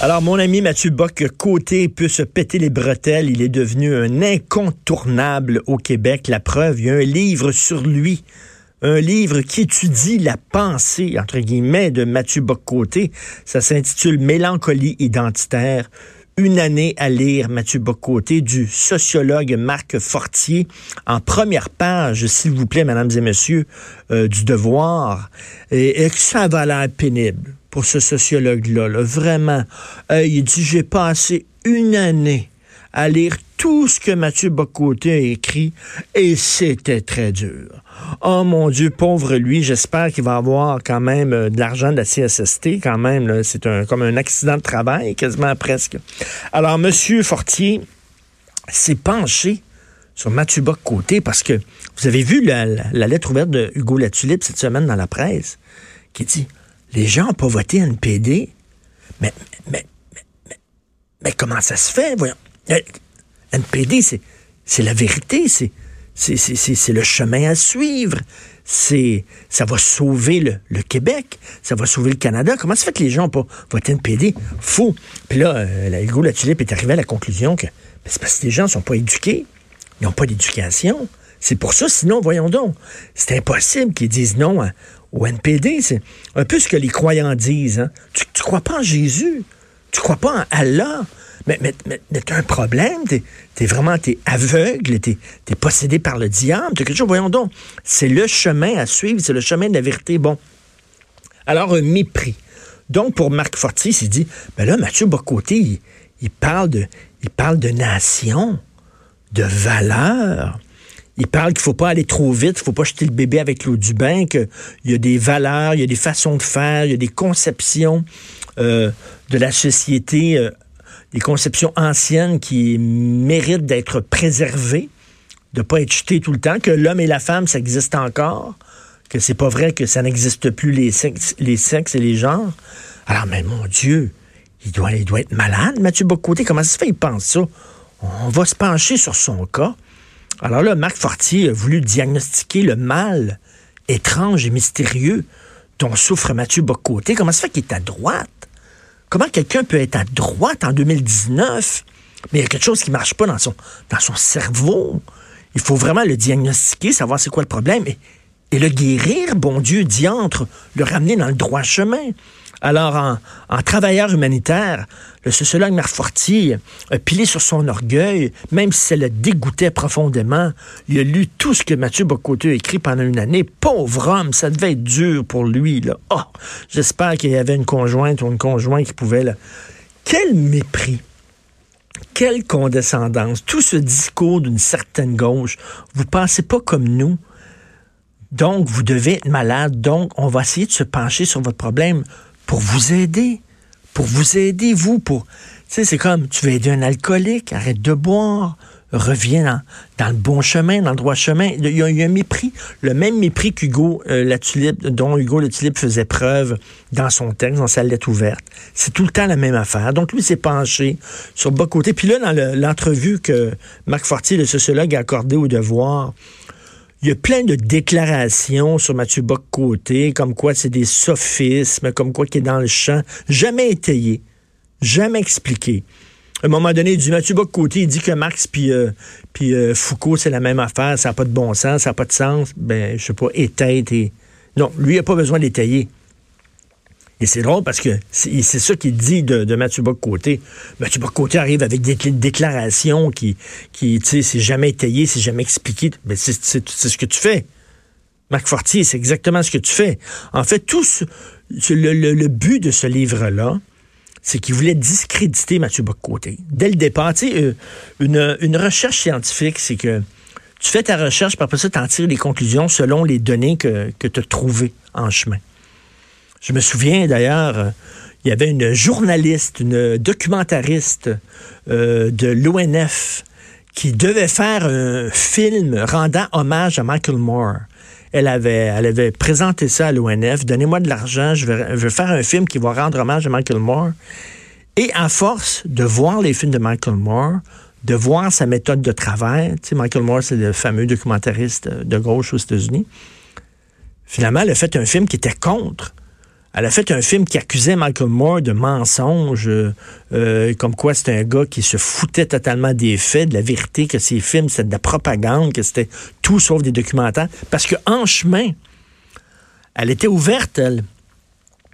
Alors, mon ami Mathieu Bock, côté peut se péter les bretelles. Il est devenu un incontournable au Québec. La preuve, il y a un livre sur lui. Un livre qui étudie la pensée, entre guillemets, de Mathieu Bock-Côté. Ça s'intitule Mélancolie identitaire. Une année à lire Mathieu Bocoté du sociologue Marc Fortier en première page, s'il vous plaît, mesdames et messieurs, euh, du devoir. Et, et ça va l'air pénible pour ce sociologue-là. Vraiment. Il dit, j'ai passé une année à lire tout ce que Mathieu Bocoté a écrit et c'était très dur. Oh mon Dieu, pauvre lui, j'espère qu'il va avoir quand même euh, de l'argent de la CSST quand même. C'est comme un accident de travail, quasiment presque. Alors, Monsieur Fortier s'est penché sur Mathieu Bocoté parce que vous avez vu la, lettre ouverte de Hugo Latulippe cette semaine dans la presse qui dit les gens n'ont pas voté NPD. Mais, comment ça se fait? Voyons? Euh, NPD, c'est la vérité, c'est c'est le chemin à suivre. C'est ça va sauver le, Québec, ça va sauver le Canada. Comment ça fait que les gens n'ont pas voté NPD? Faux. Puis là, euh, Hugo Latulippe est arrivé à la conclusion que ben, c'est parce que les gens ne sont pas éduqués. Ils n'ont pas d'éducation. C'est pour ça, sinon, voyons donc, c'est impossible qu'ils disent non à, au NPD. C'est un peu ce que les croyants disent. Hein. Tu ne crois pas en Jésus? Tu crois pas en Allah? Mais, mais, mais, un problème. Tu es, vraiment aveugle. Tu es, possédé par le diable. quelque chose. Voyons donc. C'est le chemin à suivre. C'est le chemin de la vérité. Bon. Alors, un mépris. Donc, pour Marc Fortier, il dit, ben là, Mathieu Bocoté, il, parle de, il parle de nation, de valeur. Il parle qu'il faut pas aller trop vite, qu'il faut pas jeter le bébé avec l'eau du bain, qu'il y a des valeurs, il y a des façons de faire, il y a des conceptions euh, de la société, euh, des conceptions anciennes qui méritent d'être préservées, de pas être jetées tout le temps, que l'homme et la femme, ça existe encore, que c'est pas vrai que ça n'existe plus les sexes, les sexes et les genres. Alors, mais mon Dieu, il doit, il doit être malade, Mathieu Bocoté. Comment ça se fait, il pense ça? On va se pencher sur son cas. Alors là, Marc Fortier a voulu diagnostiquer le mal étrange et mystérieux dont souffre Mathieu Bocoté. Comment ça fait qu'il est à droite? Comment quelqu'un peut être à droite en 2019? Mais il y a quelque chose qui ne marche pas dans son, dans son cerveau. Il faut vraiment le diagnostiquer, savoir c'est quoi le problème et, et le guérir, bon Dieu, diantre, le ramener dans le droit chemin. Alors, en, travailleur humanitaire, le sociologue Marc Fortier a pilé sur son orgueil, même si ça le dégoûtait profondément. Il a lu tout ce que Mathieu Bocoté a écrit pendant une année. Pauvre homme, ça devait être dur pour lui. Oh, j'espère qu'il y avait une conjointe ou une conjointe qui pouvait... Là. Quel mépris! Quelle condescendance! Tout ce discours d'une certaine gauche. Vous pensez pas comme nous. Donc, vous devez être malade. Donc, on va essayer de se pencher sur votre problème pour vous aider. Pour vous aider, vous, pour. Tu sais, c'est comme tu veux aider un alcoolique, arrête de boire, reviens dans, le bon chemin, dans le droit chemin. Il y, a, un mépris, le même mépris qu'Hugo euh, la tulipe, dont Hugo la tulipe faisait preuve dans son texte, dans sa lettre ouverte. C'est tout le temps la même affaire. Donc lui s'est penché sur bas côté. Puis là, dans l'entrevue que Marc Fortier, le sociologue, a accordé au devoir, il y a plein de déclarations sur Mathieu Bock-Côté, comme quoi c'est des sophismes, comme quoi qui est dans le champ, jamais étayé, jamais expliqué. À un moment donné, du Mathieu Bock-Côté, il dit que Marx puis, euh, euh, Foucault, c'est la même affaire, ça n'a pas de bon sens, ça n'a pas de sens. Ben, je sais pas, et... Non, lui, il n'a pas besoin d'étayer. Et c'est drôle parce que c'est ça qu'il dit de, Mathieu Bock-Côté. Mathieu Bock-Côté arrive avec des déclarations qui, qui tu sais, c'est jamais étayé, c'est jamais expliqué. Mais c'est ce que tu fais. Marc Fortier, c'est exactement ce que tu fais. En fait, tout le, le, but de ce livre-là, c'est qu'il voulait discréditer Mathieu Bock-Côté. Dès le départ, tu sais, euh, une, une recherche scientifique, c'est que tu fais ta recherche, puis après ça, tu en tires les conclusions selon les données que, que tu as trouvées en chemin. Je me souviens d'ailleurs, euh, il y avait une journaliste, une documentariste euh, de l'ONF qui devait faire un film rendant hommage à Michael Moore. Elle avait, présenté ça à l'ONF. Donnez-moi de l'argent, je vais, je vais faire un film qui va rendre hommage à Michael Moore. Et à force de voir les films de Michael Moore, de voir sa méthode de travail, tu sais, Michael Moore, c'est le fameux documentariste de gauche aux États-Unis, finalement, elle a fait un film qui était contre Elle a fait un film qui accusait Michael Moore de mensonge, euh, comme quoi c'était un gars qui se foutait totalement des faits, de la vérité, que ses films c'était de la propagande, que c'était tout sauf des documentaires. Parce qu'en chemin, elle était ouverte, elle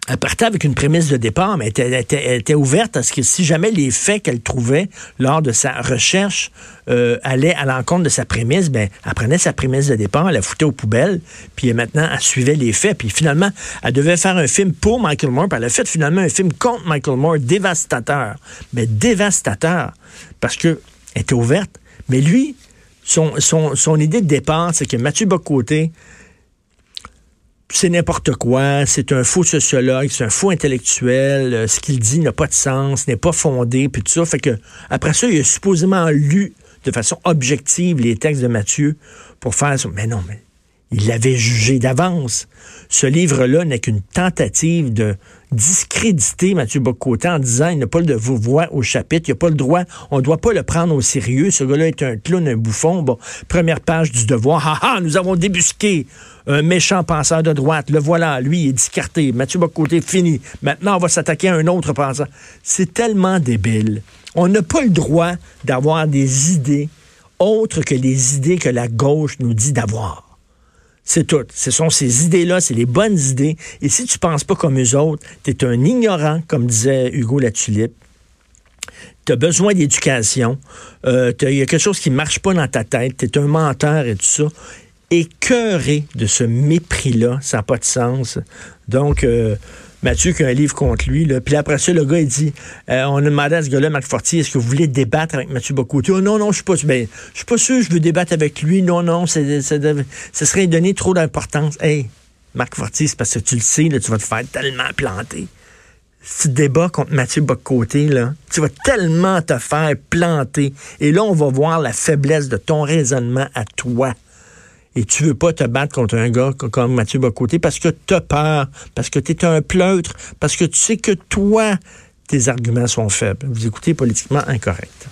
elle partait avec une prémisse de départ, mais elle était, ouverte à ce que si jamais les faits qu'elle trouvait lors de sa recherche euh, allaient à l'encontre de sa prémisse, ben, elle prenait sa prémisse de départ, elle la foutait aux poubelles, puis maintenant, elle suivait les faits. Puis finalement, elle devait faire un film pour Michael Moore, puis elle a fait finalement un film contre Michael Moore, dévastateur. Mais dévastateur, parce que était ouverte. Mais lui, son, son, son idée de départ, c'est que Mathieu Bocoté, c'est n'importe quoi, c'est un faux sociologue, c'est un faux intellectuel, euh, ce qu'il dit n'a pas de sens, n'est pas fondé, puis tout ça. Fait que après ça, il a supposément lu de façon objective les textes de Mathieu pour faire ça. Mais non, mais il l'avait jugé d'avance. Ce livre-là n'est qu'une tentative de discréditer Mathieu Bocoté en disant il n'a pas le voix au chapitre, il n'a pas le droit, on ne doit pas le prendre au sérieux. Ce gars-là est un clown, un bouffon. Bon, première page du devoir. Ha ha, nous avons débusqué un méchant penseur de droite. Le voilà, lui, il est discarté. Mathieu Bocoté, fini. Maintenant, on va s'attaquer à un autre penseur. C'est tellement débile. On n'a pas le droit d'avoir des idées autres que les idées que la gauche nous dit d'avoir. C'est tout. Ce sont ces idées-là, c'est les bonnes idées. Et si tu penses pas comme eux autres, tu es un ignorant, comme disait Hugo Latulippe. Tu as besoin d'éducation. Euh, il y a quelque chose qui marche pas dans ta tête. Tu es un menteur et tout ça. Écœuré de ce mépris-là, ça n'a pas de sens. Donc, euh, Mathieu qui a un livre contre lui. Puis après ça, le gars, il dit euh, on a demandé à ce gars-là, Marc Fortier, est-ce que vous voulez débattre avec Mathieu Bocoté? Oh, Non, non, je suis pas ben, suis pas sûr je veux débattre avec lui. Non, non, ça serait donner trop d'importance. Hey, Marc Fortier, c'est parce que tu le sais, tu vas te faire tellement planter. Si tu débats contre Mathieu Bocoté, tu vas tellement te faire planter. Et là, on va voir la faiblesse de ton raisonnement à toi et tu veux pas te battre contre un gars comme Mathieu Bocoté parce que tu as peur, parce que tu es un pleutre, parce que tu sais que toi, tes arguments sont faibles. Vous écoutez politiquement incorrect.